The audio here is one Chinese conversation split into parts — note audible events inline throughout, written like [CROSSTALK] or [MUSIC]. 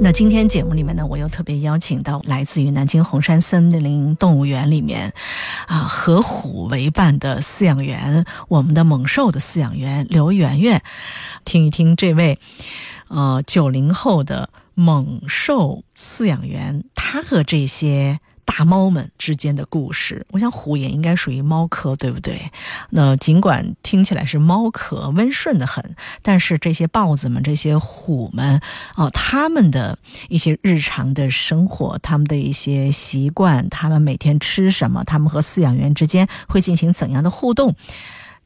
那今天节目里面呢，我又特别邀请到来自于南京红山森林动物园里面，啊，和虎为伴的饲养员，我们的猛兽的饲养员刘媛媛，听一听这位，呃，九零后的猛兽饲养员，他和这些。大猫们之间的故事，我想虎也应该属于猫科，对不对？那尽管听起来是猫科，温顺的很，但是这些豹子们、这些虎们啊，他们的一些日常的生活，他们的一些习惯，他们每天吃什么，他们和饲养员之间会进行怎样的互动，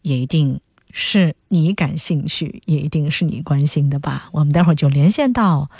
也一定是你感兴趣，也一定是你关心的吧？我们待会儿就连线到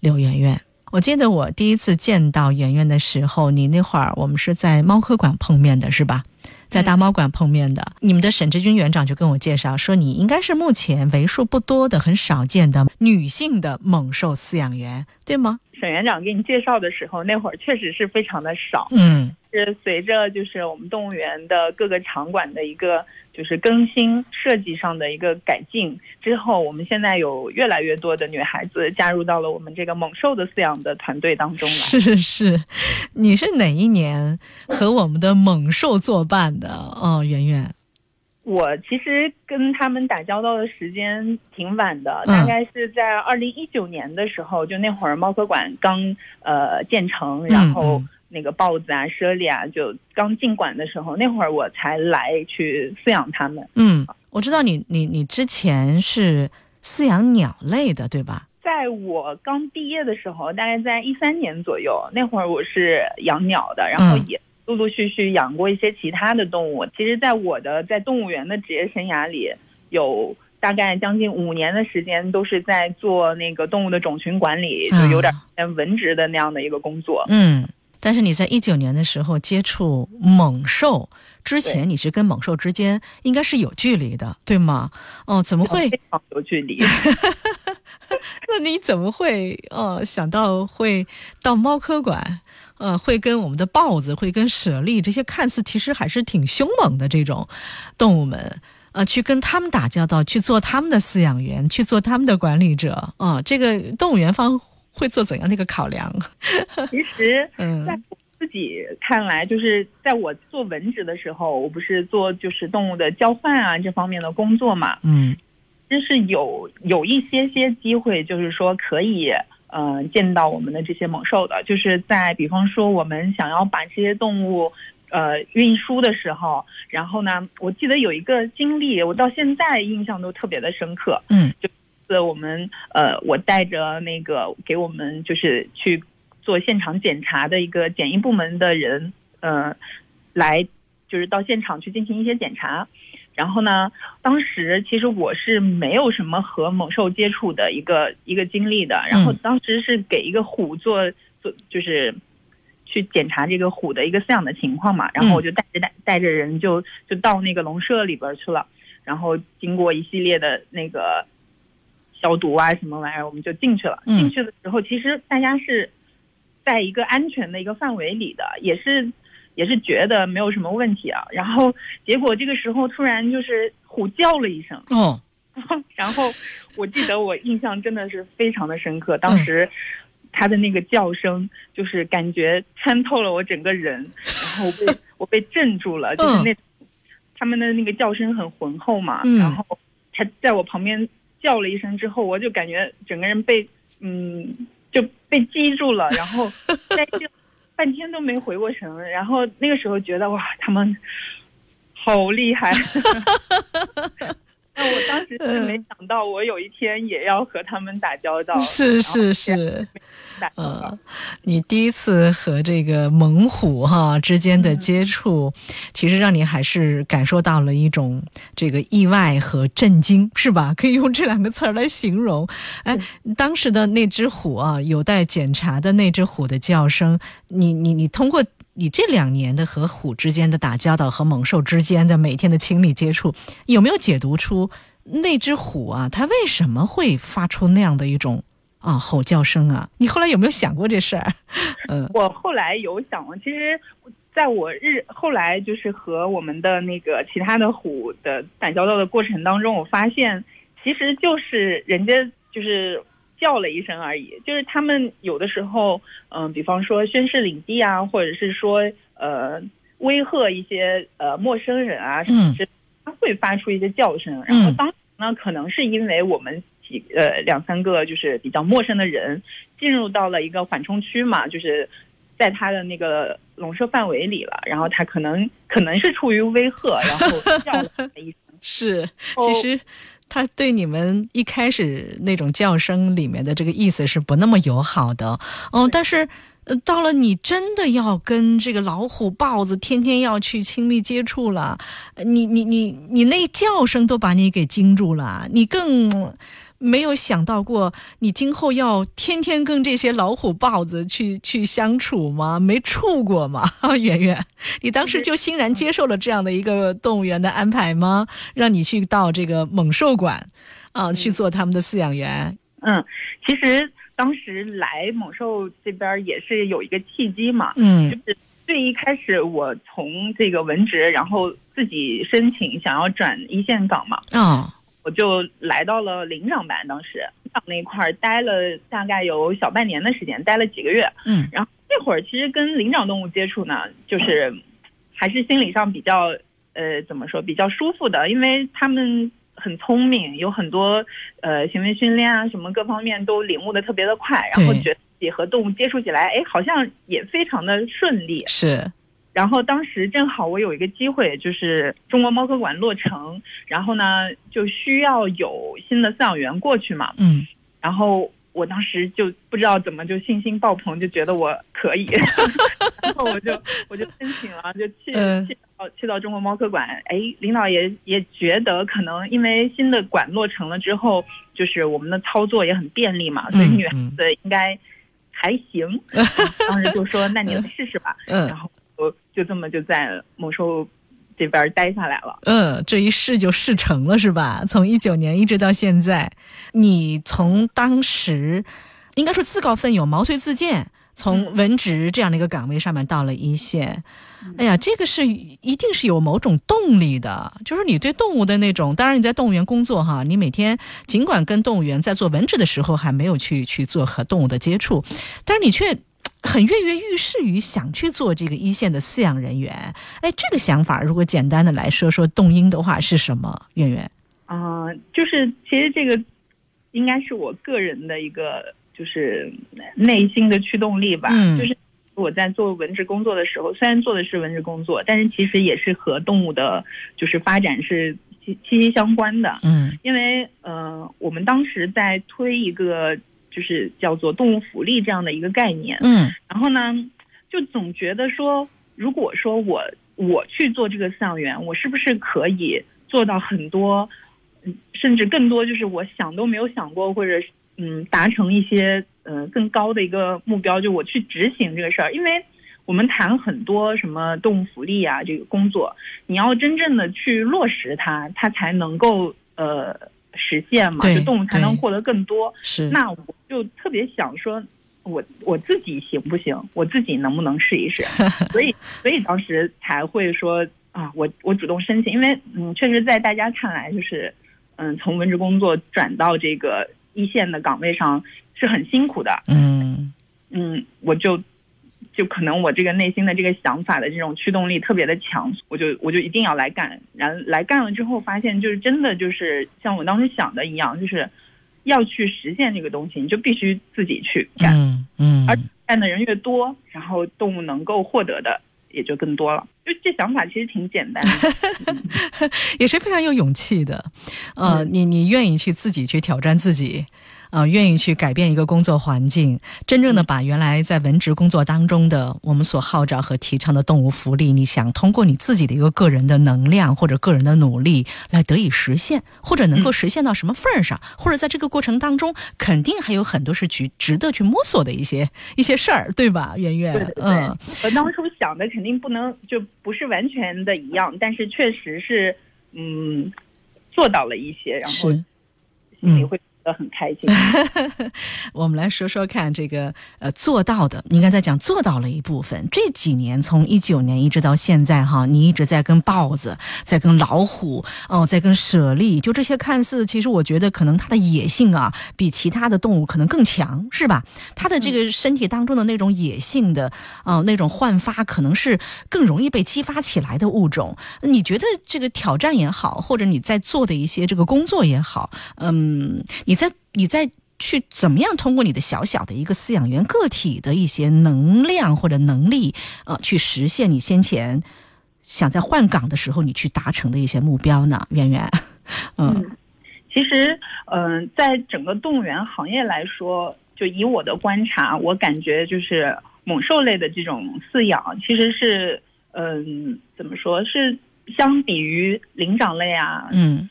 刘媛媛。我记得我第一次见到圆圆的时候，你那会儿我们是在猫科馆碰面的，是吧？在大猫馆碰面的。你们的沈志军园长就跟我介绍说，你应该是目前为数不多的、很少见的女性的猛兽饲养员，对吗？沈园长给你介绍的时候，那会儿确实是非常的少。嗯，是随着就是我们动物园的各个场馆的一个。就是更新设计上的一个改进之后，我们现在有越来越多的女孩子加入到了我们这个猛兽的饲养的团队当中来。是是是，你是哪一年和我们的猛兽作伴的？哦，圆圆，我其实跟他们打交道的时间挺晚的，大概是在二零一九年的时候，就那会儿猫科馆刚呃建成，然后。那个豹子啊、猞猁啊，就刚进馆的时候，那会儿我才来去饲养它们。嗯，我知道你你你之前是饲养鸟类的，对吧？在我刚毕业的时候，大概在一三年左右，那会儿我是养鸟的，然后也陆陆续续养过一些其他的动物。其实，在我的在动物园的职业生涯里，有大概将近五年的时间都是在做那个动物的种群管理，就有点像文职的那样的一个工作。嗯。但是你在一九年的时候接触猛兽之前，你是跟猛兽之间应该是有距离的，对吗？哦，怎么会有距离？[LAUGHS] 那你怎么会呃想到会到猫科馆，呃，会跟我们的豹子，会跟舍利这些看似其实还是挺凶猛的这种动物们，呃，去跟他们打交道，去做他们的饲养员，去做他们的管理者啊？这个动物园方。会做怎样的一个考量？[LAUGHS] 其实，在我自己看来，就是在我做文职的时候，我不是做就是动物的交换啊这方面的工作嘛。嗯，真是有有一些些机会，就是说可以嗯见到我们的这些猛兽的，就是在比方说我们想要把这些动物呃运输的时候，然后呢，我记得有一个经历，我到现在印象都特别的深刻。嗯，就。次我们呃，我带着那个给我们就是去做现场检查的一个检疫部门的人，呃，来就是到现场去进行一些检查。然后呢，当时其实我是没有什么和猛兽接触的一个一个经历的。然后当时是给一个虎做做，就是去检查这个虎的一个饲养的情况嘛。然后我就带着带带着人就就到那个笼舍里边去了。然后经过一系列的那个。消毒啊，什么玩意儿，我们就进去了。进去的时候，其实大家是在一个安全的一个范围里的，也是也是觉得没有什么问题啊。然后结果这个时候突然就是虎叫了一声，哦，[LAUGHS] 然后我记得我印象真的是非常的深刻。当时他的那个叫声，就是感觉穿透了我整个人，然后我被 [LAUGHS] 我被震住了。就是那他们的那个叫声很浑厚嘛，然后他在我旁边。叫了一声之后，我就感觉整个人被嗯就被击住了，然后在就半天都没回过神，然后那个时候觉得哇，他们好厉害。[LAUGHS] 那我当时是没想到，我有一天也要和他们打交道。是是是。呃，你第一次和这个猛虎哈之间的接触，其实让你还是感受到了一种这个意外和震惊，是吧？可以用这两个词儿来形容。哎，当时的那只虎啊，有待检查的那只虎的叫声，你你你通过你这两年的和虎之间的打交道和猛兽之间的每天的亲密接触，有没有解读出那只虎啊，它为什么会发出那样的一种啊吼叫声啊？你后来有没有想过这事儿？嗯，我后来有想过，其实。在我日后来就是和我们的那个其他的虎的打交道的过程当中，我发现其实就是人家就是叫了一声而已，就是他们有的时候，嗯，比方说宣誓领地啊，或者是说呃威吓一些呃陌生人啊，甚至他会发出一些叫声。然后当时呢，可能是因为我们几呃两三个就是比较陌生的人进入到了一个缓冲区嘛，就是在他的那个。笼舍范围里了，然后他可能可能是出于威吓，然后叫了一声。[LAUGHS] 是，其实他对你们一开始那种叫声里面的这个意思是不那么友好的。哦，但是到了你真的要跟这个老虎、豹子天天要去亲密接触了，你你你你那叫声都把你给惊住了，你更。没有想到过，你今后要天天跟这些老虎、豹子去去相处吗？没处过吗？[LAUGHS] 圆圆，你当时就欣然接受了这样的一个动物园的安排吗？让你去到这个猛兽馆，啊，去做他们的饲养员。嗯，其实当时来猛兽这边也是有一个契机嘛。嗯，就是最一开始我从这个文职，然后自己申请想要转一线岗嘛。啊。我就来到了灵长班，当时长那块儿待了大概有小半年的时间，待了几个月。嗯，然后那会儿其实跟灵长动物接触呢，就是还是心理上比较呃怎么说比较舒服的，因为他们很聪明，有很多呃行为训练啊什么各方面都领悟的特别的快，然后觉得自己和动物接触起来，哎，好像也非常的顺利。是。然后当时正好我有一个机会，就是中国猫科馆落成，然后呢就需要有新的饲养员过去嘛。嗯。然后我当时就不知道怎么就信心爆棚，就觉得我可以，[LAUGHS] 然后我就我就申请了，就去去到去到中国猫科馆。哎，领导也也觉得可能因为新的馆落成了之后，就是我们的操作也很便利嘛，所以女孩子应该还行。[LAUGHS] 当时就说：“那你来试试吧。”嗯。然后。就就这么就在猛兽这边待下来了。嗯，这一试就试成了，是吧？从一九年一直到现在，你从当时应该说自告奋勇、毛遂自荐，从文职这样的一个岗位上面到了一线。哎呀，这个是一定是有某种动力的，就是你对动物的那种。当然你在动物园工作哈，你每天尽管跟动物园在做文职的时候还没有去去做和动物的接触，但是你却。很跃跃欲试于想去做这个一线的饲养人员，哎，这个想法如果简单的来说说动因的话是什么？圆圆，啊，就是其实这个应该是我个人的一个就是内心的驱动力吧。嗯，就是我在做文职工作的时候，虽然做的是文职工作，但是其实也是和动物的，就是发展是息息息相关的。嗯，因为呃，我们当时在推一个。就是叫做动物福利这样的一个概念，嗯，然后呢，就总觉得说，如果说我我去做这个饲养员，我是不是可以做到很多，甚至更多，就是我想都没有想过，或者嗯，达成一些呃更高的一个目标，就我去执行这个事儿。因为我们谈很多什么动物福利啊，这个工作，你要真正的去落实它，它才能够呃。实现嘛，就动物才能获得更多。是，那我就特别想说，我我自己行不行？我自己能不能试一试？[LAUGHS] 所以，所以当时才会说啊，我我主动申请，因为嗯，确实在大家看来，就是嗯，从文职工作转到这个一线的岗位上是很辛苦的。嗯嗯，我就。就可能我这个内心的这个想法的这种驱动力特别的强，我就我就一定要来干。然来干了之后，发现就是真的就是像我当时想的一样，就是要去实现这个东西，你就必须自己去干。嗯嗯。而干的人越多，然后动物能够获得的也就更多了。就这想法其实挺简单的，[LAUGHS] 也是非常有勇气的。呃，你你愿意去自己去挑战自己。啊，愿意去改变一个工作环境，真正的把原来在文职工作当中的我们所号召和提倡的动物福利，你想通过你自己的一个个人的能量或者个人的努力来得以实现，或者能够实现到什么份儿上，或者在这个过程当中，肯定还有很多是值值得去摸索的一些一些事儿，对吧？圆圆，对？对对，嗯，和当初想的肯定不能就不是完全的一样，但是确实是嗯做到了一些，然后是。心里会觉得很开心。我们来说说看，这个呃做到的，你刚才讲做到了一部分。这几年，从一九年一直到现在，哈，你一直在跟豹子，在跟老虎，哦，在跟舍利，就这些看似，其实我觉得可能它的野性啊，比其他的动物可能更强，是吧？它的这个身体当中的那种野性的，啊、那种焕发，可能是更容易被激发起来的物种。你觉得这个挑战也好，或者你在做的一些这个工作也好，嗯，你在你在去怎么样通过你的小小的一个饲养员个体的一些能量或者能力，呃，去实现你先前想在换岗的时候你去达成的一些目标呢？圆圆，嗯其实，嗯、在整个动物园行业来说，就以我的观察，我感觉就是猛兽类的这种饲养，其实是，嗯、怎么说是相比于灵长类啊，嗯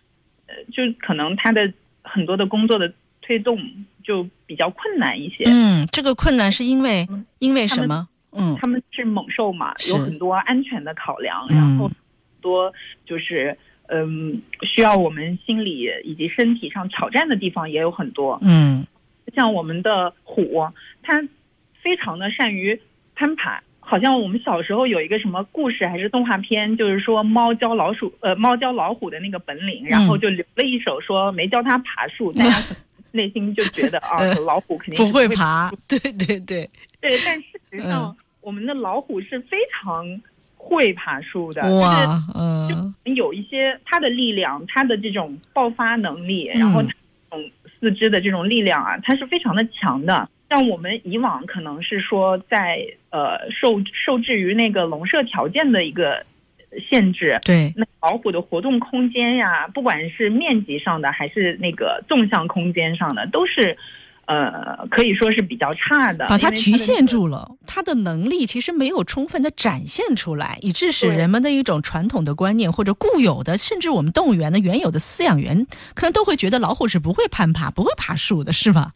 就可能它的很多的工作的推动就比较困难一些。嗯，这个困难是因为嗯因为什么？嗯他们是猛兽嘛，有很多安全的考量，嗯然后很多就是嗯需要我们心理以及身体上挑战的地方也有很多。嗯像我们的虎，它非常的善于攀爬。好像我们小时候有一个什么故事还是动画片，就是说猫教老鼠，呃，猫教老虎的那个本领，然后就留了一手说没教它爬树，大家 [LAUGHS] 内心就觉得啊，[LAUGHS] 老虎肯定是不会爬，[LAUGHS] 对对对，对，但事实上，嗯。我们的老虎是非常会爬树的，哇，嗯。就是有一些它的力量，它的这种爆发能力，嗯然后它这种四肢的这种力量啊，它是非常的强的。像我们以往可能是说在呃受受制于那个笼舍条件的一个限制，对，那老虎的活动空间呀，不管是面积上的还是那个纵向空间上的，都是呃可以说是比较差的，把它局限住了，它的能力其实没有充分的展现出来，以致使人们的一种传统的观念或者固有的，甚至我们动物园的原有的饲养员，可能都会觉得老虎是不会攀爬、不会爬树的，是吧？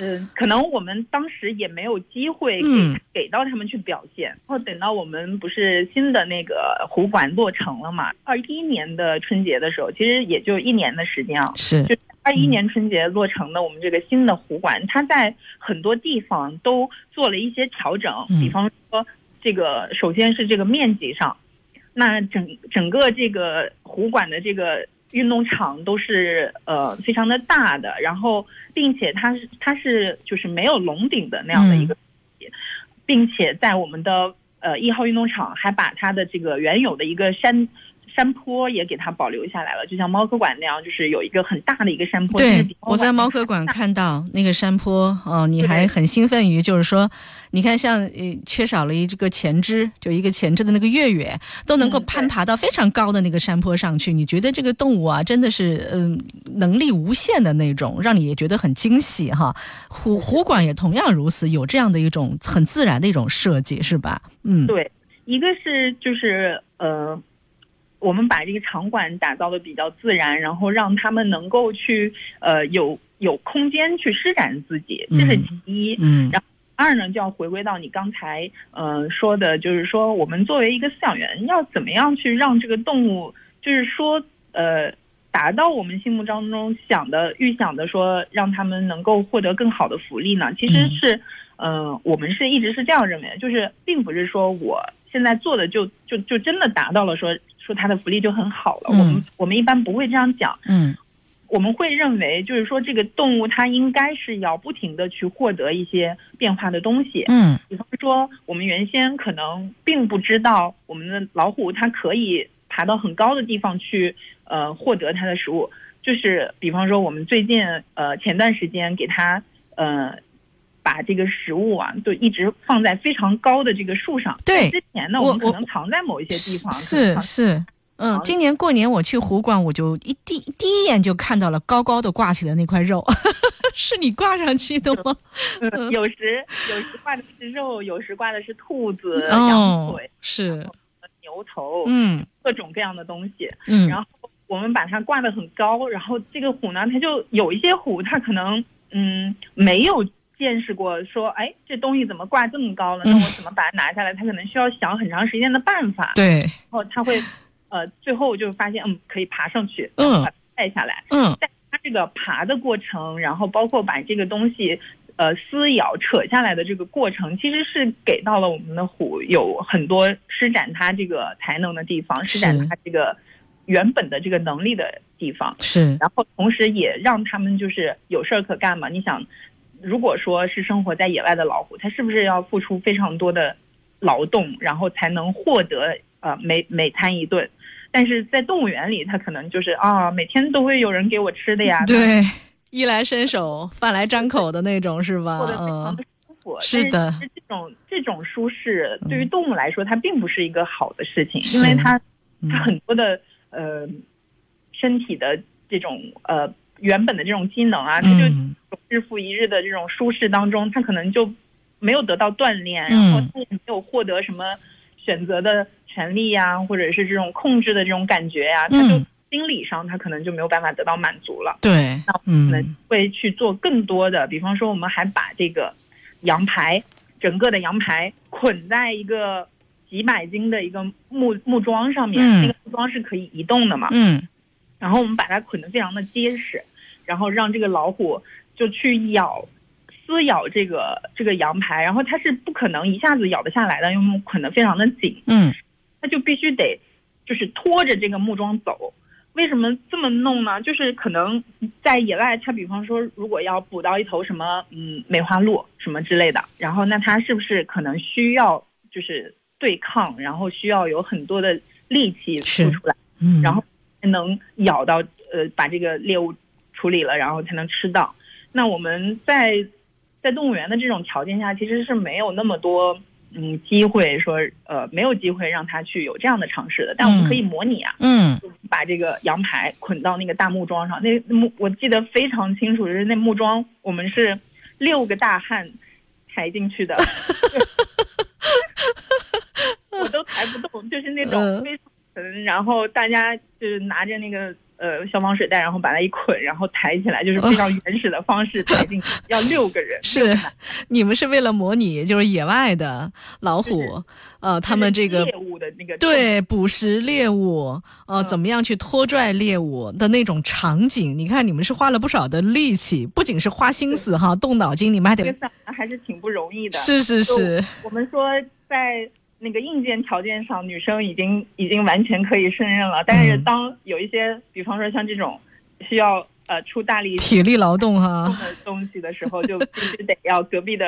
嗯，可能我们当时也没有机会给、嗯给到他们去表现。然后等到我们不是新的那个湖馆落成了嘛，二一年的春节的时候，其实也就一年的时间啊。是就二一年春节落成的我们这个新的湖馆，它在很多地方都做了一些调整，嗯比方说这个首先是这个面积上，那整整个这个湖馆的这个运动场都是呃非常的大的，然后并且它是它是就是没有龙顶的那样的一个，并且在我们的呃一号运动场还把它的这个原有的一个山。山坡也给它保留下来了，就像猫科馆那样，就是有一个很大的一个山坡。对，我在猫科馆看到那个山坡哦，你还很兴奋于就是说，你看像呃缺少了一这个前肢，就一个前肢的那个月月，都能够攀爬到非常高的那个山坡上去。你觉得这个动物啊，真的是嗯、能力无限的那种，让你也觉得很惊喜哈。虎虎馆也同样如此，有这样的一种很自然的一种设计，是吧？嗯，对，一个是就是呃，我们把这个场馆打造的比较自然，然后让他们能够去呃有有空间去施展自己，这是其一。嗯然后二呢，就要回归到你刚才呃说的，就是说我们作为一个饲养员，要怎么样去让这个动物，就是说呃。达到我们心目当中想的、预想的，说让他们能够获得更好的福利呢？其实嗯是，呃、我们是一直是这样认为的，就是并不是说我现在做的就就就真的达到了说说它的福利就很好了。嗯我们我们一般不会这样讲，嗯我们会认为就是说这个动物它应该是要不停的去获得一些变化的东西。嗯比方说，我们原先可能并不知道我们的老虎它可以爬到很高的地方去，呃，获得它的食物。就是比方说，我们最近呃前段时间给它呃把这个食物啊，就一直放在非常高的这个树上。对之前呢，我们可能藏在某一些地方。是是。嗯，今年过年我去湖广，我就一第第一眼就看到了高高的挂起的那块肉，[LAUGHS] 是你挂上去的吗？嗯，[LAUGHS] 有时有时挂的是肉，有时挂的是兔子、羊哦腿、，是，牛头，嗯各种各样的东西。嗯，然后我们把它挂得很高，然后这个虎呢，它就有一些虎，它可能嗯没有见识过说，哎，这东西怎么挂这么高了？那我怎么把它拿下来？他可能需要想很长时间的办法，对，然后他会呃最后就发现，嗯，可以爬上去，嗯把它带下来。嗯在它这个爬的过程，然后包括把这个东西。呃，撕咬、扯下来的这个过程，其实是给到了我们的虎有很多施展它这个才能的地方，施展它这个原本的这个能力的地方。是，然后同时也让他们就是有事儿可干嘛。你想，如果说是生活在野外的老虎，它是不是要付出非常多的劳动，然后才能获得呃每每餐一顿？但是在动物园里，它可能就是啊，每天都会有人给我吃的呀，对，衣来伸手，饭来张口的那种，是吧？过得非常嗯的舒服。是的是这种这种舒适对于动物来说，它并不是一个好的事情，因为它嗯它很多的呃身体的这种呃原本的这种机能啊，他就嗯日复一日的这种舒适当中，他可能就没有得到锻炼，嗯。然后它也没有获得什么选择的权利呀、或者是这种控制的这种感觉呀、他就嗯心理上他可能就没有办法得到满足了。对那，可能嗯。会去做更多的，比方说我们还把这个羊排，整个的羊排捆在一个几百斤的一个木木桩上面，嗯。那个木桩是可以移动的嘛，嗯。然后我们把它捆得非常的结实，然后让这个老虎就去咬。撕咬这个这个羊排，然后它是不可能一下子咬得下来的，因为捆得非常的紧，嗯它就必须得就是拖着这个木桩走。为什么这么弄呢？就是可能在野外，它比方说如果要捕到一头什么嗯梅花鹿什么之类的，然后那它是不是可能需要就是对抗，然后需要有很多的力气是付出来，嗯，然后才能咬到呃把这个猎物处理了，然后才能吃到。那我们在在动物园的这种条件下，其实是没有那么多嗯机会说呃没有机会让它去有这样的尝试的，但我们可以模拟啊，嗯把这个羊排捆到那个大木桩上。那那木我记得非常清楚，就是那木桩我们是六个大汉抬进去的，[LAUGHS] 我都抬不动，就是那嗯种非常沉，然后大家就是拿着那个。呃，消防水袋，然后把它一捆，然后抬起来，就是非常原始的方式抬进去，要六个人。是你们是为了模拟就是野外的老虎，呃，他们这个猎物的那个对捕食猎物，呃，嗯怎么样去拖拽猎物的那种场景？你看，你们是花了不少的力气，不仅是花心思哈，动脑筋，你们还得还是挺不容易的。是是是，我们说在那个硬件条件上，女生已经已经完全可以胜任了。但是嗯当有一些，比方说像这种需要呃出大力体力劳动动哈。的东西的时候，就必须得要隔壁的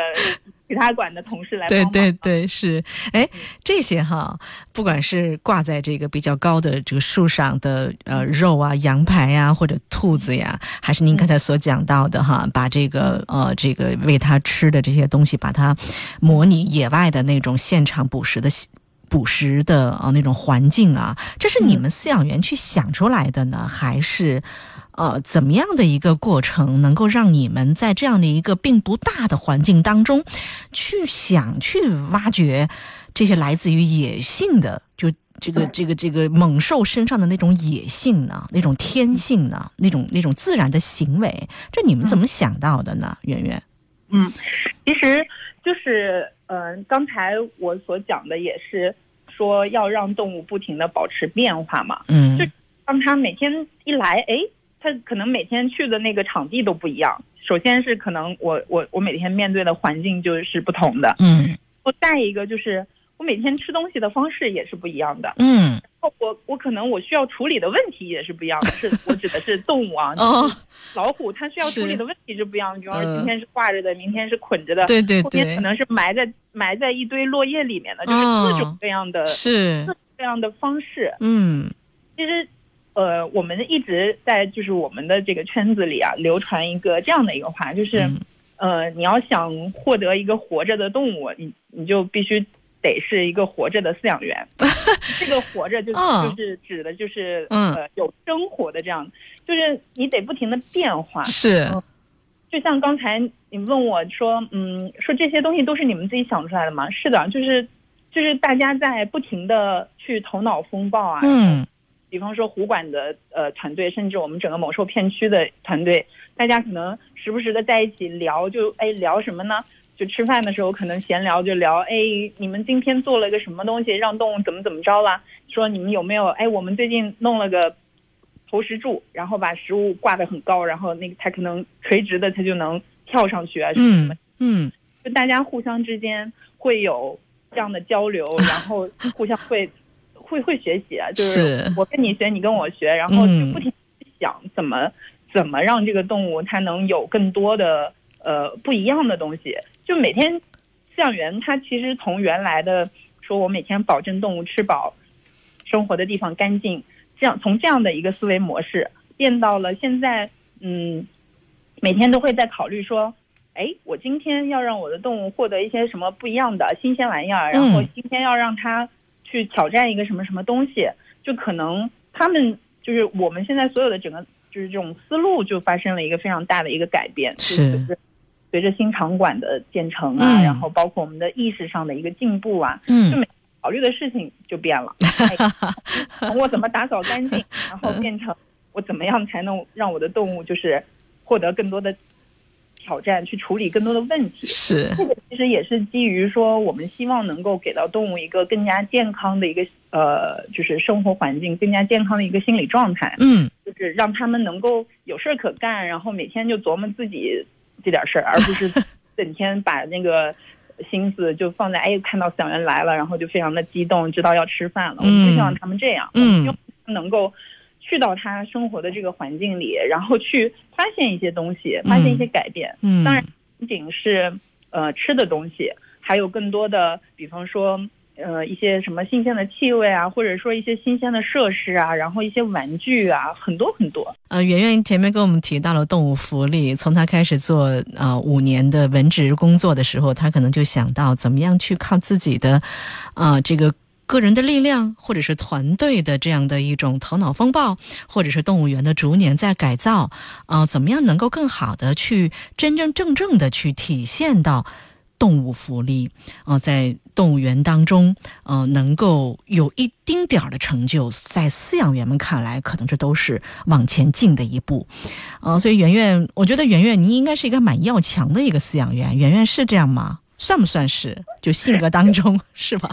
其他馆的同事来帮对。对对，是，哎，这些哈，不管是挂在这个比较高的这个树上的呃肉啊、羊排呀，或者兔子呀，还是您刚才所讲到的哈，把这个呃这个喂它吃的这些东西，把它模拟野外的那种现场捕食的。捕食的啊、呃、那种环境啊，这是你们饲养员去想出来的呢，还是呃怎么样的一个过程，能够让你们在这样的一个并不大的环境当中，去想去挖掘这些来自于野性的，就这个这个这个猛兽身上的那种野性呢，那种天性呢，那种那种自然的行为，这你们怎么想到的呢？圆圆，嗯，其实就是呃，刚才我所讲的也是说要让动物不停的保持变化嘛。嗯就当它每天一来，哎，它可能每天去的那个场地都不一样。首先是可能我我我每天面对的环境就是不同的，嗯我再一个就是我每天吃东西的方式也是不一样的。嗯我我可能我需要处理的问题也是不一样的，是 [LAUGHS] 我指的是动物啊，哦，老虎它需要处理的问题是不一样的，比方说嗯今天是挂着的，明天是捆着的，对对对后天可，能是埋在埋在一堆落叶里面的，就是哦各种各样的、是各种各样的方式。嗯其实，呃，我们一直在就是我们的这个圈子里啊，流传一个这样的一个话，就是，嗯呃，你要想获得一个活着的动物，你你就必须得是一个活着的饲养员。[LAUGHS] 这个活着就就是指的就是嗯呃有生活的这样，就是你得不停的变化。是嗯就像刚才你问我说，嗯，说这些东西都是你们自己想出来的吗？是的，就是就是大家在不停的去头脑风暴啊。嗯比方说湖管的呃团队，甚至我们整个某兽片区的团队，大家可能时不时的在一起聊，就哎聊什么呢？就吃饭的时候可能闲聊就聊，哎，你们今天做了个什么东西，让动物怎么怎么着了？说你们有没有？哎，我们最近弄了个投石柱，然后把食物挂得很高，然后那个它可能垂直的，它就能跳上去啊，什么什么嗯。嗯就大家互相之间会有这样的交流，然后 [LAUGHS] 互相会会会学习啊，就是是我跟你学，你跟我学，然后就嗯不停地想怎么怎么让这个动物它能有更多的呃不一样的东西。就每天饲养员他其实从原来的说我每天保证动物吃饱，生活的地方干净，这样从这样的一个思维模式变到了现在，嗯，每天都会在考虑说，哎，我今天要让我的动物获得一些什么不一样的新鲜玩意儿，然后嗯今天要让它去挑战一个什么什么东西，就可能他们就是我们现在所有的整个就是这种思路就发生了一个非常大的一个改变，就是随着新场馆的建成啊，嗯然后包括我们的意识上的一个进步啊，嗯就考虑的事情就变了。[LAUGHS] 哎从我怎么打扫干净，然后变成我怎么样才能让我的动物就是获得更多的挑战，去处理更多的问题。是这个其实也是基于说，我们希望能够给到动物一个更加健康的一个呃，就是生活环境，更加健康的一个心理状态，嗯就是让他们能够有事儿可干，然后每天就琢磨自己这点事儿，而不是 [LAUGHS] 整天把那个。心思就放在哎，看到饲养员来了，然后就非常的激动，知道要吃饭了。我希望他们这样，我们希望他们能够去到他生活的这个环境里，然后去发现一些东西，发现一些改变。嗯，当然，不仅是呃吃的东西，还有更多的，比方说呃一些什么新鲜的气味啊，或者说一些新鲜的设施啊，然后一些玩具啊，很多很多。呃，圆圆前面跟我们提到了动物福利，从他开始做呃五年的文职工作的时候，他可能就想到怎么样去靠自己的呃这个。个人的力量，或者是团队的这样的一种头脑风暴，或者是动物园的逐年在改造，呃，怎么样能够更好的去真真正正的去体现到动物福利？啊，在动物园当中，呃，能够有一丁点儿的成就，在饲养员们看来，可能这都是往前进的一步。呃，所以圆圆，我觉得圆圆你应该是一个蛮要强的一个饲养员，圆圆是这样吗？算不算是？就性格当中 [LAUGHS] 是吧？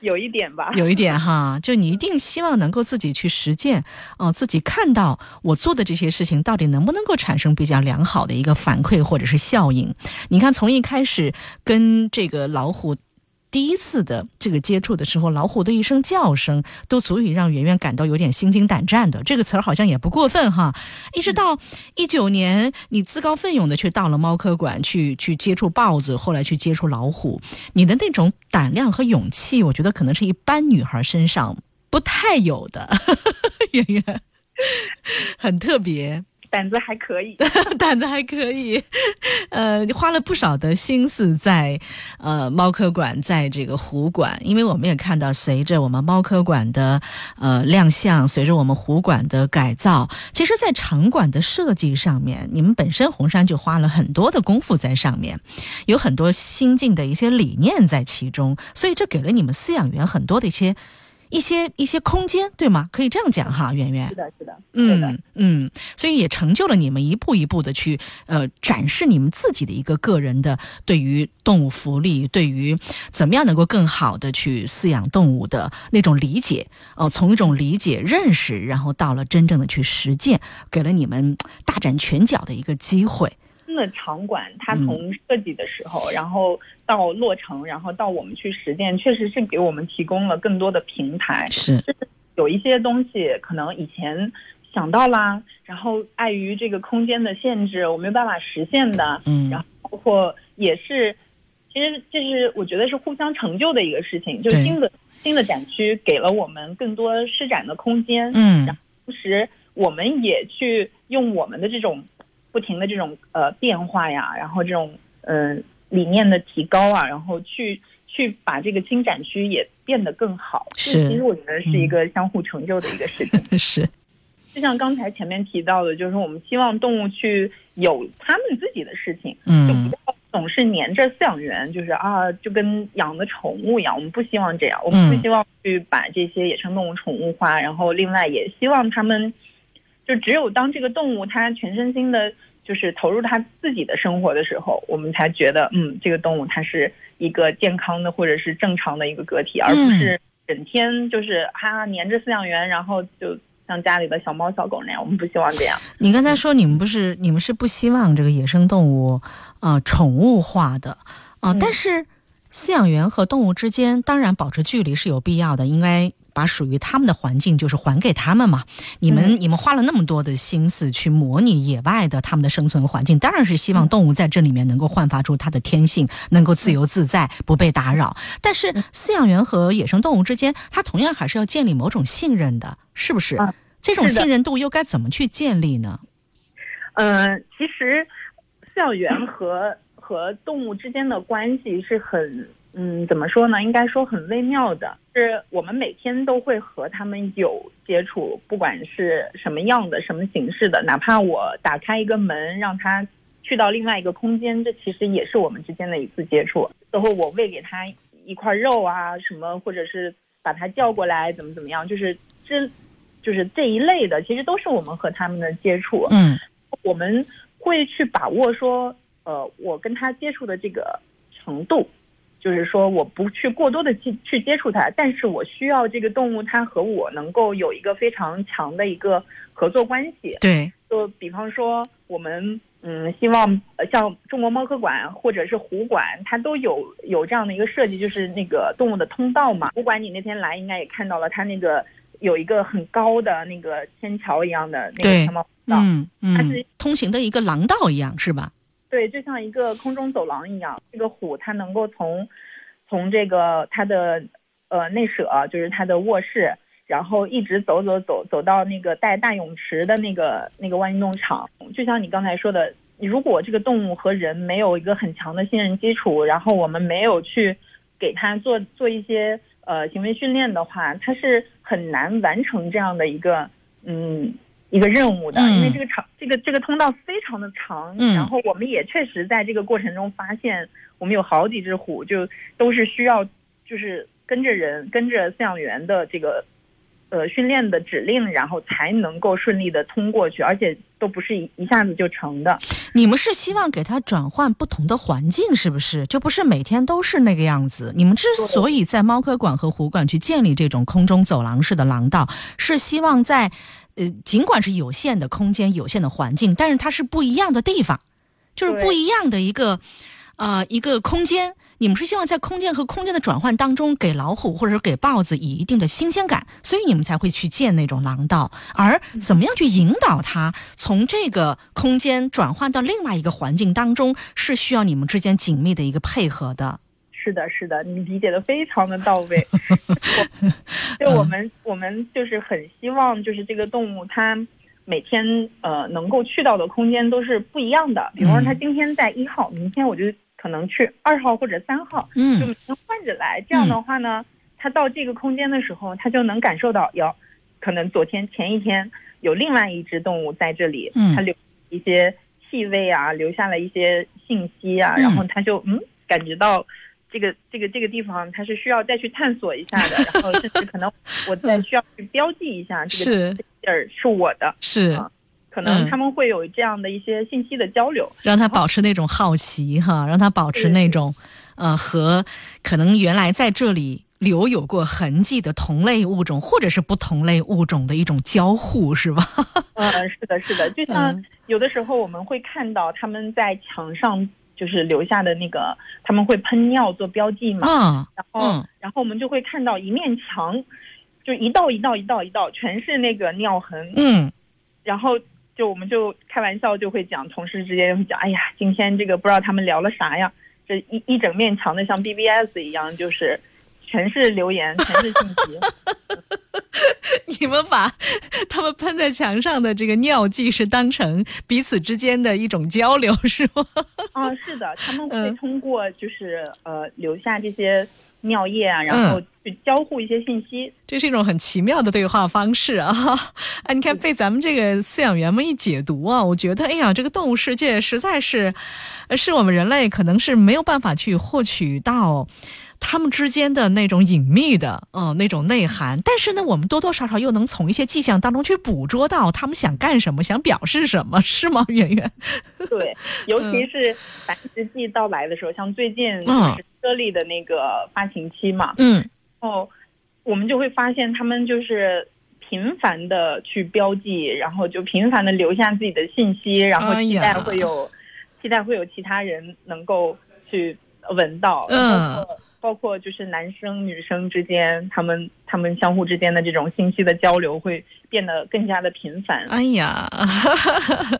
有一点吧，有一点哈，就你一定希望能够自己去实践，嗯，自己看到我做的这些事情到底能不能够产生比较良好的一个反馈或者是效应。你看，从一开始跟这个老虎。第一次的这个接触的时候，老虎的一声叫声都足以让圆圆感到有点心惊胆战的。这个词儿好像也不过分哈。一直到一九年，你自告奋勇的去到了猫科馆去去接触豹子，后来去接触老虎，你的那种胆量和勇气，我觉得可能是一般女孩身上不太有的。圆圆很特别。胆子还可以，[LAUGHS] 胆子还可以，呃，花了不少的心思在呃猫科馆，在这个湖馆，因为我们也看到，随着我们猫科馆的呃亮相，随着我们湖馆的改造，其实，在场馆的设计上面，你们本身红山就花了很多的功夫在上面，有很多新进的一些理念在其中，所以这给了你们饲养员很多的一些。一些一些空间，对吗？可以这样讲哈，圆圆。是的，是的，嗯嗯，所以也成就了你们一步一步的去呃展示你们自己的一个个人的对于动物福利，对于怎么样能够更好的去饲养动物的那种理解哦、从一种理解认识，然后到了真正的去实践，给了你们大展拳脚的一个机会。新的场馆，它嗯从设计的时候，然后到落成，然后到我们去实践，确实是给我们提供了更多的平台。是，有一些东西可能以前想到啦，然后碍于这个空间的限制，我没有办法实现的。嗯然后包括也是，其实这是我觉得是互相成就的一个事情。就是新的新的展区给了我们更多施展的空间，嗯同时我们也去用我们的这种不停的这种呃变化呀，然后这种嗯、呃、理念的提高啊，然后去去把这个新展区也变得更好。是这其实我觉得是一个相互成就的一个事情。[LAUGHS] 是，[LAUGHS] 就像刚才前面提到的，就是我们希望动物去有他们自己的事情，嗯就嗯不要总是黏着饲养员，就是啊，就跟养的宠物一样。我们不希望这样，我们不嗯希望去把这些野生动物宠物化，然后另外也希望他们，就只有当这个动物它全身心的，就是投入它自己的生活的时候，我们才觉得，嗯，这个动物它是一个健康的或者是正常的一个个体，而不是整天就是哈、黏着饲养员，然后就像家里的小猫小狗那样。我们不希望这样。你刚才说你们不是你们是不希望这个野生动物呃宠物化的啊、嗯但是饲养员和动物之间当然保持距离是有必要的，应该把属于他们的环境就是还给他们嘛。你们、嗯你们花了那么多的心思去模拟野外的他们的生存环境，当然是希望动物在这里面能够焕发出它的天性，能够自由自在，不被打扰。但是饲养员和野生动物之间，它同样还是要建立某种信任的，是不是？啊这种信任度又该怎么去建立呢？呃，其实饲养员和和动物之间的关系是很，嗯，怎么说呢？应该说很微妙的。是我们每天都会和他们有接触，不管是什么样的、什么形式的，哪怕我打开一个门让他去到另外一个空间，这其实也是我们之间的一次接触。然后我喂给他一块肉啊，什么，或者是把他叫过来，怎么怎么样，就是这，就是这一类的，其实都是我们和他们的接触。嗯我们会去把握说，呃，我跟他接触的这个程度，就是说我不去过多的去去接触它，但是我需要这个动物它和我能够有一个非常强的一个合作关系。对，就比方说我们。嗯，希望呃像中国猫科馆或者是湖馆，它都有有这样的一个设计，就是那个动物的通道嘛。湖馆你那天来应该也看到了，它那个有一个很高的那个天桥一样的那个通道。嗯嗯它是，通行的一个廊道一样，是吧？对，就像一个空中走廊一样，这个虎它能够从从这个它的呃内舍，就是它的卧室，然后一直走走走走到那个带大泳池的那个那个万运动场。就像你刚才说的，如果这个动物和人没有一个很强的信任基础，然后我们没有去给它做做一些呃行为训练的话，它是很难完成这样的一个嗯。一个任务的，嗯。因为这个长这个这个通道非常的长，嗯。然后我们也确实在这个过程中发现，我们有好几只虎就都是需要就是跟着人跟着饲养员的这个呃训练的指令，然后才能够顺利的通过去，而且都不是一一下子就成的。你们是希望给它转换不同的环境，是不是？就不是每天都是那个样子。你们之所以在猫科馆和湖馆去建立这种空中走廊式的廊道，是希望在呃，尽管是有限的空间、有限的环境，但是它是不一样的地方，就是不一样的一个呃一个空间。你们是希望在空间和空间的转换当中，给老虎或者给豹子以一定的新鲜感，所以你们才会去建那种廊道。而怎么样去引导它从这个空间转换到另外一个环境当中，是需要你们之间紧密的一个配合的。是的，是的，你理解的非常的到位。我 [LAUGHS] 就我们我们就是很希望，就是这个动物它每天呃能够去到的空间都是不一样的。比方说，它今天在一号，明天我就可能去二号或者三号，就嗯每天换着来。这样的话呢，他到这个空间的时候，他就能感受到，哟，可能昨天前一天有另外一只动物在这里，嗯。它留一些气味啊，留下了一些信息啊，嗯。然后他就嗯感觉到。这个这个这个地方，它是需要再去探索一下的，[LAUGHS] 然后甚至可能我再需要去标记一下这个是。这个地儿是我的，是。啊可能嗯。他们会有这样的一些信息的交流。让他保持那种好奇哈，让他保持那种呃和可能原来在这里留有过痕迹的同类物种或者是不同类物种的一种交互，是吧？嗯，是的，是的，[LAUGHS] 就像嗯。有的时候我们会看到他们在墙上就是留下的那个，他们会喷尿做标记嘛，嗯，然后、嗯。然后我们就会看到一面墙，就一道一道一道一道全是那个尿痕，嗯。然后就我们就开玩笑就会讲，同事之间会讲，哎呀，今天这个不知道他们聊了啥呀，这一一整面墙的像 BBS 一样，就是全是留言，[LAUGHS] 全是信息。你们把他们喷在墙上的这个尿迹是当成彼此之间的一种交流，是吗？啊，是的，他们会嗯通过就是呃留下这些尿液啊，然后去交互一些信息。这是一种很奇妙的对话方式啊！啊，[LAUGHS] 你看被咱们这个饲养员们一解读啊，我觉得哎呀，这个动物世界实在是，是我们人类可能是没有办法去获取到。他们之间的那种隐秘的，嗯，那种内涵，但是呢，我们多多少少又能从一些迹象当中去捕捉到他们想干什么，想表示什么，是吗，圆圆？[LAUGHS] 对，尤其是繁殖季到来的时候，像最近就是猞猁的那个发情期嘛，嗯，然后，我们就会发现他们就是频繁的去标记，然后就频繁的留下自己的信息，然后期待会有，期待会有其他人能够去闻到，嗯。包括就是男生女生之间，他们他们相互之间的这种信息的交流会变得更加的频繁。哎呀，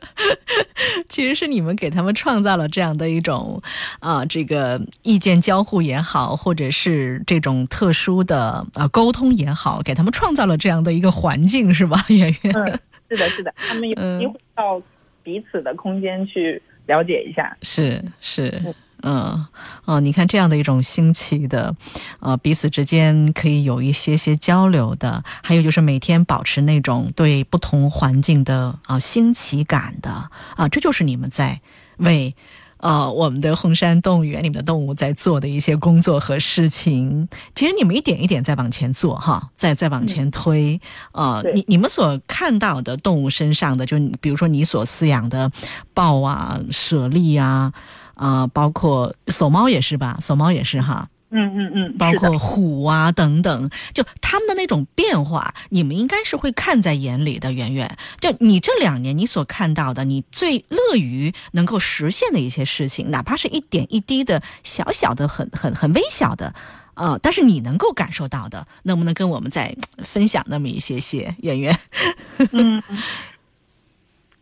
[LAUGHS] 其实是你们给他们创造了这样的一种啊，这个意见交互也好，或者是这种特殊的啊沟通也好，给他们创造了这样的一个环境，是吧？圆圆，嗯，是的，是的，他们有机会到彼此的空间去了解一下。是是。嗯，哦，你看这样的一种新奇的，呃，彼此之间可以有一些些交流的，还有就是每天保持那种对不同环境的啊新奇感的啊，这就是你们在为呃我们的红山动物园里面的动物在做的一些工作和事情。其实你们一点一点在往前做哈，在在往前推呃，你你们所看到的动物身上的，就比如说你所饲养的豹啊、舍利啊。啊，包括守猫也是吧？守猫也是哈。嗯嗯嗯。包括虎啊等等，就他们的那种变化，你们应该是会看在眼里的。圆圆，就你这两年你所看到的，你最乐于能够实现的一些事情，哪怕是一点一滴的小小的、很很很微小的，呃，但是你能够感受到的，能不能跟我们再分享那么一些些？圆圆。[LAUGHS] 嗯，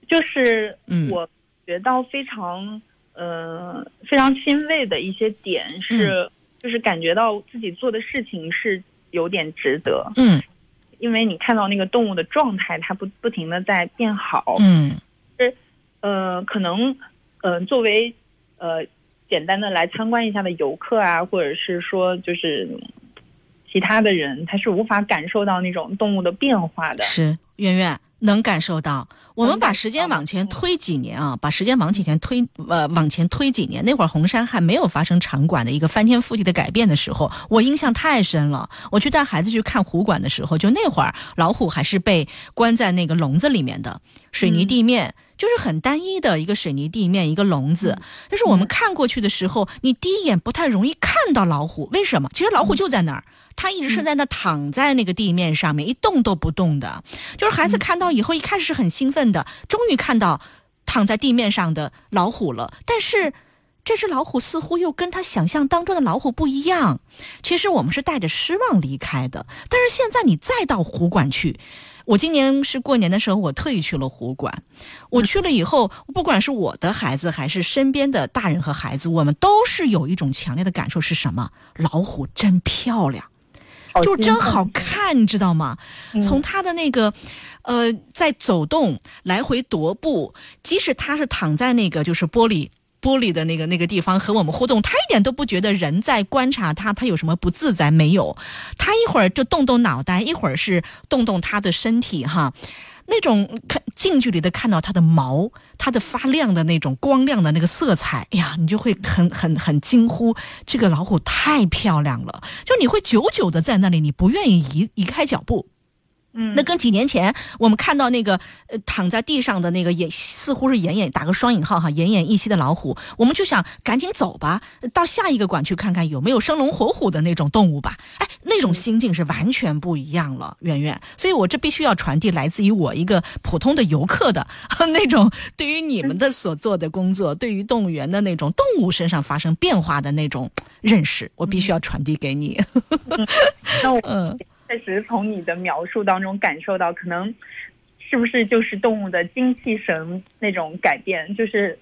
就是我觉得非常。呃，非常欣慰的一些点是，就是感觉到自己做的事情是有点值得。嗯，因为你看到那个动物的状态，它不不停的在变好。嗯，是呃，可能呃，作为呃简单的来参观一下的游客啊，或者是说就是其他的人，他是无法感受到那种动物的变化的。是，圆圆。能感受到，我们把时间往前推几年啊，把时间往前推，呃，往前推几年。那会儿红山还没有发生场馆的一个翻天覆地的改变的时候，我印象太深了。我去带孩子去看虎馆的时候，就那会儿老虎还是被关在那个笼子里面的，水泥地面。就是很单一的一个水泥地面，一个笼子。但是我们看过去的时候，你第一眼不太容易看到老虎。为什么？其实老虎就在那儿，它一直是在那躺在那个地面上面一动都不动的。就是孩子看到以后，一开始是很兴奋的，终于看到躺在地面上的老虎了。但是这只老虎似乎又跟他想象当中的老虎不一样。其实我们是带着失望离开的。但是现在你再到湖馆去。我今年是过年的时候，我特意去了湖馆。我去了以后，不管是我的孩子还是身边的大人和孩子，我们都是有一种强烈的感受，是什么？老虎真漂亮，就真好看，你知道吗？从他的那个，呃，在走动、来回踱步，即使他是躺在那个就是玻璃。玻璃的那个那个地方和我们互动，他一点都不觉得人在观察他，他有什么不自在没有？他一会儿就动动脑袋，一会儿是动动他的身体，哈，那种看近距离的看到它的毛，它的发亮的那种光亮的那个色彩，哎呀，你就会很很很惊呼，这个老虎太漂亮了，就你会久久的在那里，你不愿意移移开脚步。嗯，那跟几年前我们看到那个呃躺在地上的那个也似乎是奄奄打个双引号哈奄奄一息的老虎，我们就想赶紧走吧，到下一个馆去看看有没有生龙活虎的那种动物吧。哎，那种心境是完全不一样了，圆圆。所以我这必须要传递来自于我一个普通的游客的 [LAUGHS] 那种对于你们的所做的工作，对于动物园的那种动物身上发生变化的那种认识，我必须要传递给你。那我嗯。确实，从你的描述当中感受到，可能是不是就是动物的精气神那种改变，就是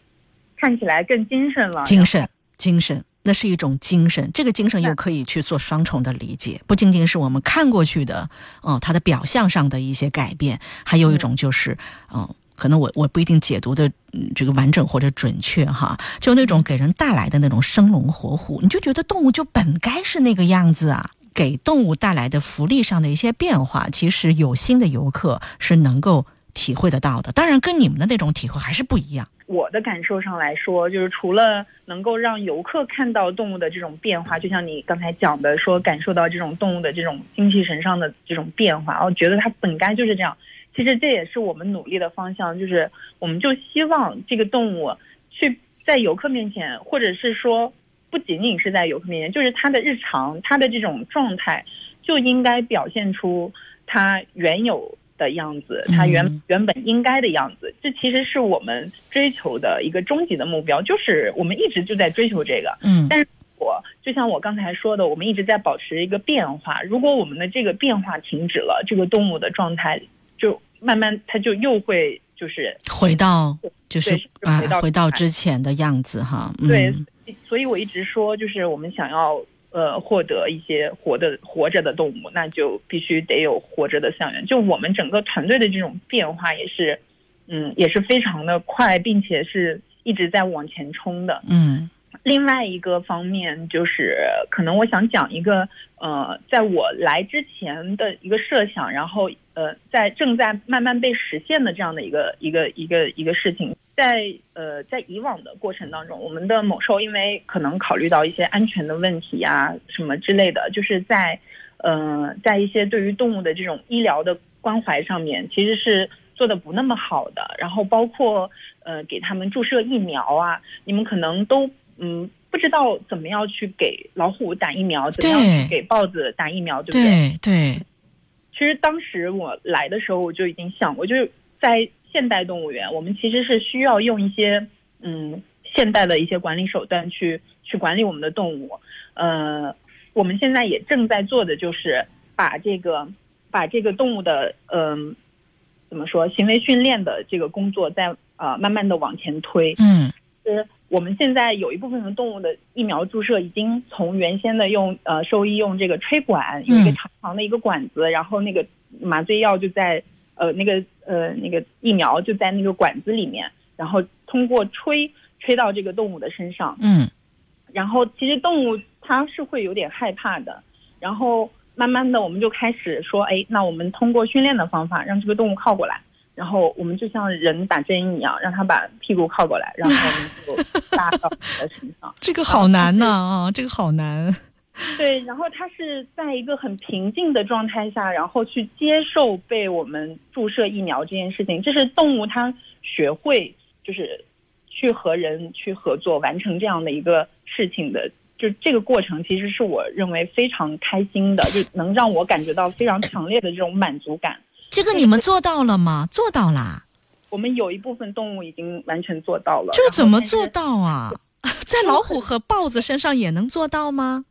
看起来更精神了。精神，精神，那是一种精神。这个精神又可以去做双重的理解，不仅仅是我们看过去的，嗯，它的表象上的一些改变，还有一种就是，嗯。可能我我不一定解读的这个完整或者准确哈，就那种给人带来的那种生龙活虎，你就觉得动物就本该是那个样子啊。给动物带来的福利上的一些变化，其实有心的游客是能够体会得到的。当然，跟你们的那种体会还是不一样。我的感受上来说，就是除了能够让游客看到动物的这种变化，就像你刚才讲的，说感受到这种动物的这种精气神上的这种变化，我觉得它本该就是这样。其实这也是我们努力的方向，就是我们就希望这个动物去在游客面前，或者是说。不仅仅是在游客面前，就是他的日常，他的这种状态就应该表现出他原有的样子，他原原本应该的样子。这其实是我们追求的一个终极的目标，就是我们一直就在追求这个。嗯，但是我就像我刚才说的，我们一直在保持一个变化。如果我们的这个变化停止了，这个动物的状态就慢慢它就又会就是回到就是啊回到之前的样子哈。对。所以我一直说，就是我们想要呃获得一些活的活着的动物，那就必须得有活着的象园。就我们整个团队的这种变化也是，嗯，也是非常的快，并且是一直在往前冲的。嗯。另外一个方面就是，可能我想讲一个呃，在我来之前的一个设想，然后呃，在正在慢慢被实现的这样的一个一个一个一个事情。在呃，在以往的过程当中，我们的猛兽因为可能考虑到一些安全的问题呀，什么之类的，就是在，呃，在一些对于动物的这种医疗的关怀上面，其实是做的不那么好的。然后包括呃，给他们注射疫苗啊，你们可能都嗯不知道怎么样去给老虎打疫苗，怎么样去给豹子打疫苗，对不对？对。其实当时我来的时候，我就已经想过，就是在。现代动物园，我们其实是需要用一些嗯现代的一些管理手段去去管理我们的动物。呃，我们现在也正在做的就是把这个把这个动物的嗯怎么说行为训练的这个工作在呃慢慢的往前推。嗯，是我们现在有一部分的动物的疫苗注射已经从原先的用呃兽医用这个吹管，有一个长长的一个管子，然后那个麻醉药就在。呃，那个呃，那个疫苗就在那个管子里面，然后通过吹吹到这个动物的身上，嗯，然后其实动物它是会有点害怕的，然后慢慢的我们就开始说，哎，那我们通过训练的方法让这个动物靠过来，然后我们就像人打针一样，让它把屁股靠过来，然后我们就搭到你的身上。[LAUGHS] 这个好难呐啊，这个好难。对，然后它是在一个很平静的状态下，然后去接受被我们注射疫苗这件事情。这是动物它学会就是去和人去合作，完成这样的一个事情的，就这个过程其实是我认为非常开心的，就能让我感觉到非常强烈的这种满足感。这个你们做到了吗？做到啦。我们有一部分动物已经完全做到了。这个怎么做到啊？[LAUGHS] 在老虎和豹子身上也能做到吗？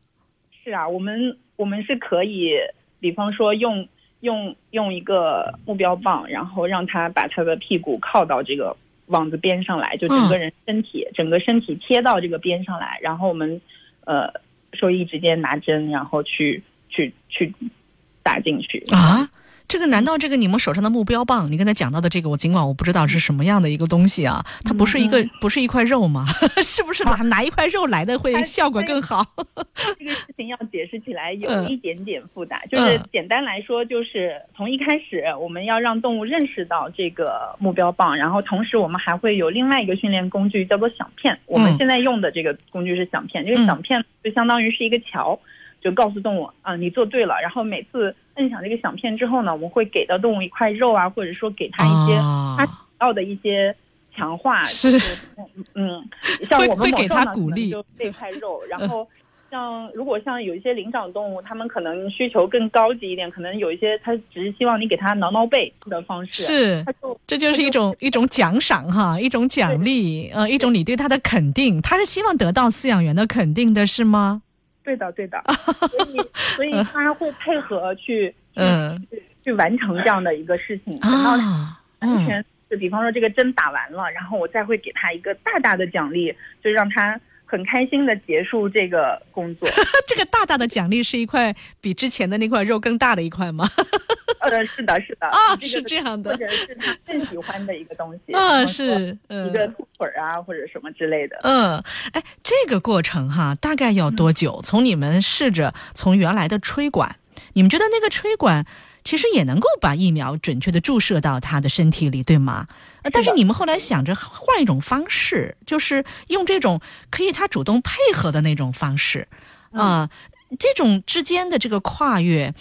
是啊，我们我们是可以，比方说用用用一个目标棒，然后让他把他的屁股靠到这个网子边上来，就整个人身体整个身体贴到这个边上来，然后我们呃兽医直接拿针，然后去去去打进去啊。这个难道这个你们手上的目标棒，你刚才讲到的这个，我尽管我不知道是什么样的一个东西啊，它不是一个不是一块肉吗？[LAUGHS] 是不是拿拿一块肉来的会效果更好？这个事情要解释起来有一点点复杂，就是简单来说，就是从一开始我们要让动物认识到这个目标棒，然后同时我们还会有另外一个训练工具叫做响片。我们现在用的这个工具是响片，这个响片就相当于是一个桥。就告诉动物啊，你做对了。然后每次摁响这个响片之后呢，我们会给到动物一块肉啊，或者说给它一些它要的一些强化。是，嗯，像我们给它鼓励，就这块肉。[LAUGHS] 然后像如果像有一些灵长动物，它们可能需求更高级一点，可能有一些它只是希望你给它挠挠背的方式。是，就这就是一种一种奖赏哈，一种奖励，呃，一种你对它的肯定。它是希望得到饲养员的肯定的是吗？对的，对的，[LAUGHS] 所以所以他会配合去去去完成这样的一个事情，等到完全就比方说这个针打完了，然后我再会给他一个大大的奖励，就让他很开心的结束这个工作。[LAUGHS] 这个大大的奖励是一块比之前的那块肉更大的一块吗？呃，是的，是的啊这个是这样的或者是他更喜欢的一个东西 [LAUGHS] 啊，是嗯一个兔腿儿啊，或者什么之类的。嗯，哎，这个过程哈，大概要多久？从你们试着从原来的吹管，你们觉得那个吹管其实也能够把疫苗准确的注射到他的身体里，对吗？呃但是你们后来想着换一种方式，就是用这种可以他主动配合的那种方式啊、这种之间的这个跨越。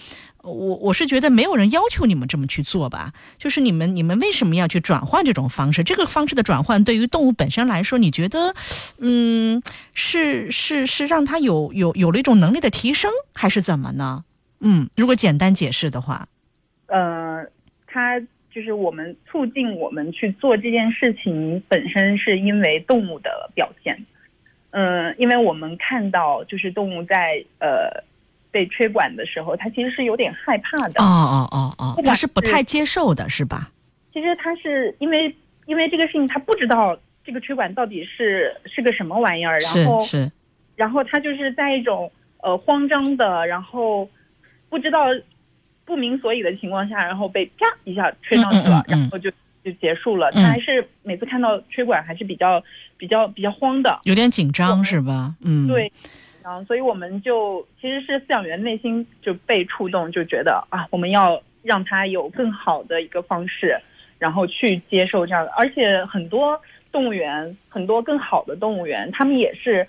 我我是觉得没有人要求你们这么去做吧，就是你们你们为什么要去转换这种方式？这个方式的转换对于动物本身来说，你觉得，嗯，是是是让它有有有了一种能力的提升，还是怎么呢？嗯，如果简单解释的话，呃，它就是我们促进我们去做这件事情本身是因为动物的表现。嗯、因为我们看到就是动物在呃被吹管的时候，它其实是有点害怕的。哦哦哦哦，它是不太接受的，是吧？其实它是因为因为这个事情，它不知道这个吹管到底是是个什么玩意儿，然后是是，然后它就是在一种呃慌张的，然后不知道不明所以的情况下，然后被啪一下吹上去了，然后就就结束了。嗯他还是每次看到吹管还是比较比较比较慌的，有点紧张是吧？嗯，对。然后，所以我们就其实是饲养员内心就被触动，就觉得啊，我们要让他有更好的一个方式，然后去接受这样的。而且很多动物园，很多更好的动物园，他们也是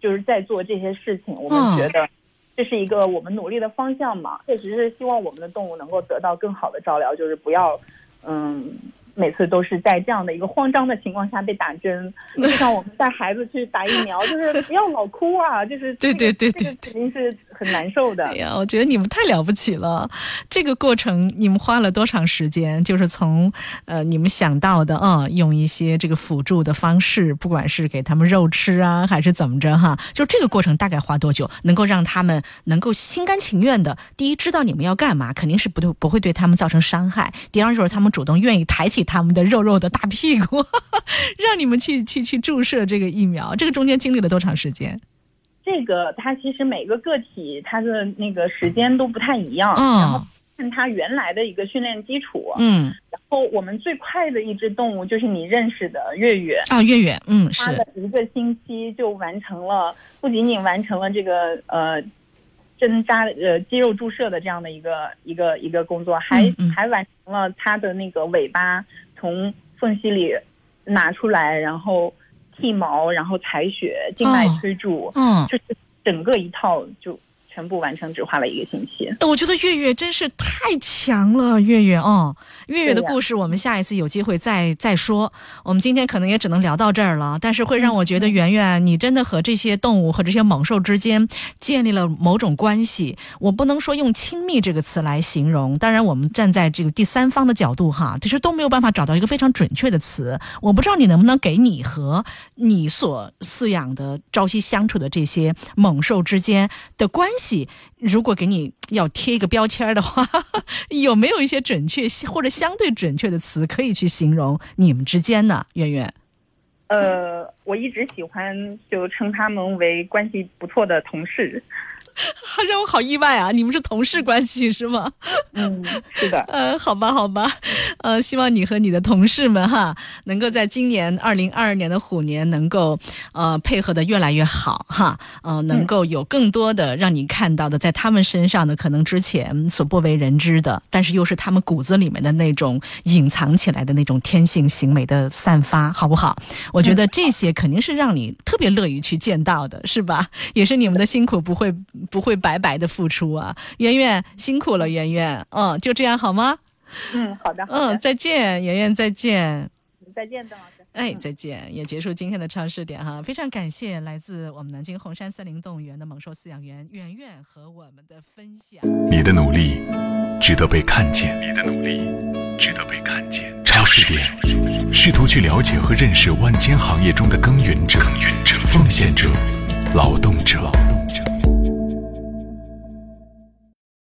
就是在做这些事情。我嗯们觉得这是一个我们努力的方向嘛，确实是希望我们的动物能够得到更好的照料，就是不要嗯。每次都是在这样的一个慌张的情况下被打针，[LAUGHS] 就像我们带孩子去打疫苗，就是不要老哭啊，[LAUGHS] 就是对这个对对对这个肯定是很难受的哎。呀，我觉得你们太了不起了！这个过程你们花了多长时间？就是从呃你们想到的啊、用一些这个辅助的方式，不管是给他们肉吃啊，还是怎么着哈，就这个过程大概花多久，能够让他们能够心甘情愿的，第一知道你们要干嘛，肯定是不对不会对他们造成伤害；第二就是他们主动愿意抬起他们的肉肉的大屁股，[LAUGHS] 让你们去去去注射这个疫苗。这个中间经历了多长时间？这个它其实每个个体它的那个时间都不太一样，嗯然后看它原来的一个训练基础。嗯然后我们最快的一只动物就是你认识的月月，啊，月月，嗯是一个星期就完成了，不仅仅完成了这个呃针扎呃肌肉注射的这样的一个一个一个工作，还、还完成了它的那个尾巴从缝隙里拿出来，然后剃毛，然后采血、静脉哦推注，嗯。就是整个一套就全部完成，只花了一个星期。我觉得月月真是太强了，月月哦，月月的故事我们下一次有机会再再说。我们今天可能也只能聊到这儿了，但是会让我觉得圆圆，你真的和这些动物和这些猛兽之间建立了某种关系。我不能说用亲密这个词来形容，当然我们站在这个第三方的角度哈，其实都没有办法找到一个非常准确的词。我不知道你能不能给你和你所饲养的朝夕相处的这些猛兽之间的关系，如果给你要贴一个标签的话，[LAUGHS] 有没有一些准确或者相对准确的词可以去形容你们之间呢？圆圆，呃，我一直喜欢就称他们为关系不错的同事。[LAUGHS] 让我好意外啊！你们是同事关系是吗？嗯，是的。[LAUGHS] 呃，好吧，好吧，呃，希望你和你的同事们哈，能够在今年二零二二年的虎年能够呃配合的越来越好哈，呃，能够有更多的让你看到的，在他们身上的，可能之前所不为人知的，但是又是他们骨子里面的那种隐藏起来的那种天性行为的散发，好不好？我觉得这些肯定是让你特别乐于去见到的，是吧？也是你们的辛苦不会不会白白的付出啊，圆圆辛苦了，圆圆，嗯，就这样好吗？嗯，好的，好嗯，再见，圆圆，再见。再见，邓老师。哎，嗯再见，也结束今天的超市点哈。非常感谢来自我们南京红山森林动物园的猛兽饲养员圆圆和我们的分享。你的努力值得被看见，你的努力值得被看见。超市点，试图去了解和认识万千行业中的耕耘者、奉献者、劳动者、劳动者。